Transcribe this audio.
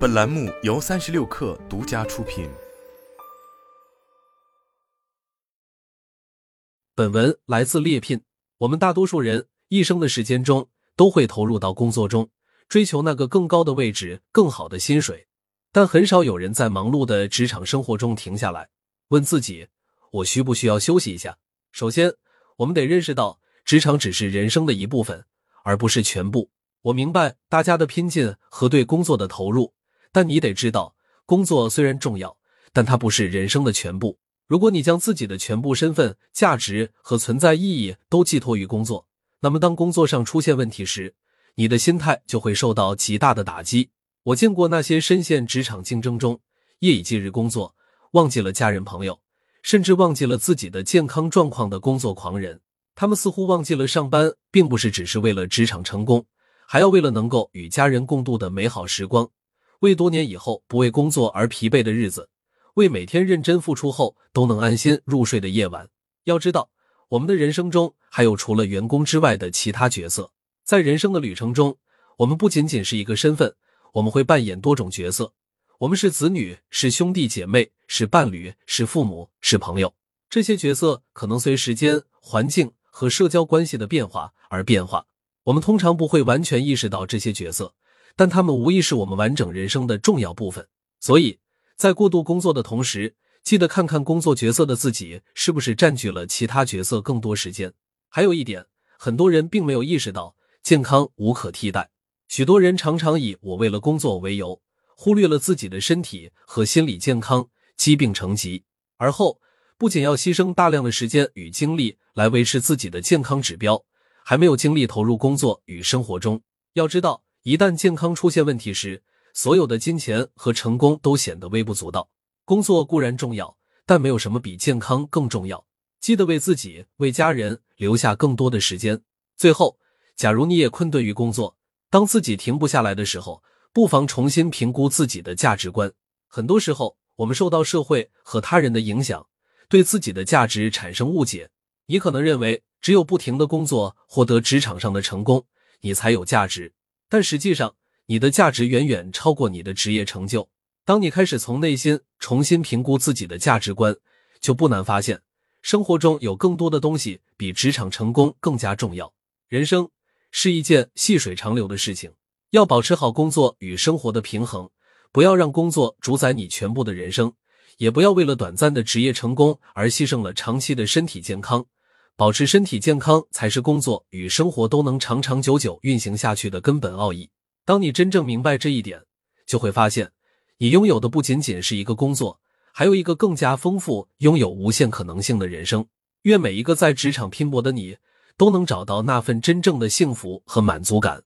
本栏目由三十六氪独家出品。本文来自猎聘。我们大多数人一生的时间中，都会投入到工作中，追求那个更高的位置、更好的薪水。但很少有人在忙碌的职场生活中停下来，问自己：我需不需要休息一下？首先，我们得认识到，职场只是人生的一部分，而不是全部。我明白大家的拼劲和对工作的投入，但你得知道，工作虽然重要，但它不是人生的全部。如果你将自己的全部身份、价值和存在意义都寄托于工作，那么当工作上出现问题时，你的心态就会受到极大的打击。我见过那些深陷职场竞争中，夜以继日工作，忘记了家人朋友，甚至忘记了自己的健康状况的工作狂人。他们似乎忘记了上班并不是只是为了职场成功。还要为了能够与家人共度的美好时光，为多年以后不为工作而疲惫的日子，为每天认真付出后都能安心入睡的夜晚。要知道，我们的人生中还有除了员工之外的其他角色。在人生的旅程中，我们不仅仅是一个身份，我们会扮演多种角色。我们是子女，是兄弟姐妹，是伴侣，是父母，是朋友。这些角色可能随时间、环境和社交关系的变化而变化。我们通常不会完全意识到这些角色，但他们无疑是我们完整人生的重要部分。所以，在过度工作的同时，记得看看工作角色的自己是不是占据了其他角色更多时间。还有一点，很多人并没有意识到，健康无可替代。许多人常常以“我为了工作”为由，忽略了自己的身体和心理健康，疾病成疾，而后不仅要牺牲大量的时间与精力来维持自己的健康指标。还没有精力投入工作与生活中。要知道，一旦健康出现问题时，所有的金钱和成功都显得微不足道。工作固然重要，但没有什么比健康更重要。记得为自己、为家人留下更多的时间。最后，假如你也困顿于工作，当自己停不下来的时候，不妨重新评估自己的价值观。很多时候，我们受到社会和他人的影响，对自己的价值产生误解。你可能认为。只有不停的工作，获得职场上的成功，你才有价值。但实际上，你的价值远远超过你的职业成就。当你开始从内心重新评估自己的价值观，就不难发现，生活中有更多的东西比职场成功更加重要。人生是一件细水长流的事情，要保持好工作与生活的平衡，不要让工作主宰你全部的人生，也不要为了短暂的职业成功而牺牲了长期的身体健康。保持身体健康才是工作与生活都能长长久久运行下去的根本奥义。当你真正明白这一点，就会发现，你拥有的不仅仅是一个工作，还有一个更加丰富、拥有无限可能性的人生。愿每一个在职场拼搏的你，都能找到那份真正的幸福和满足感。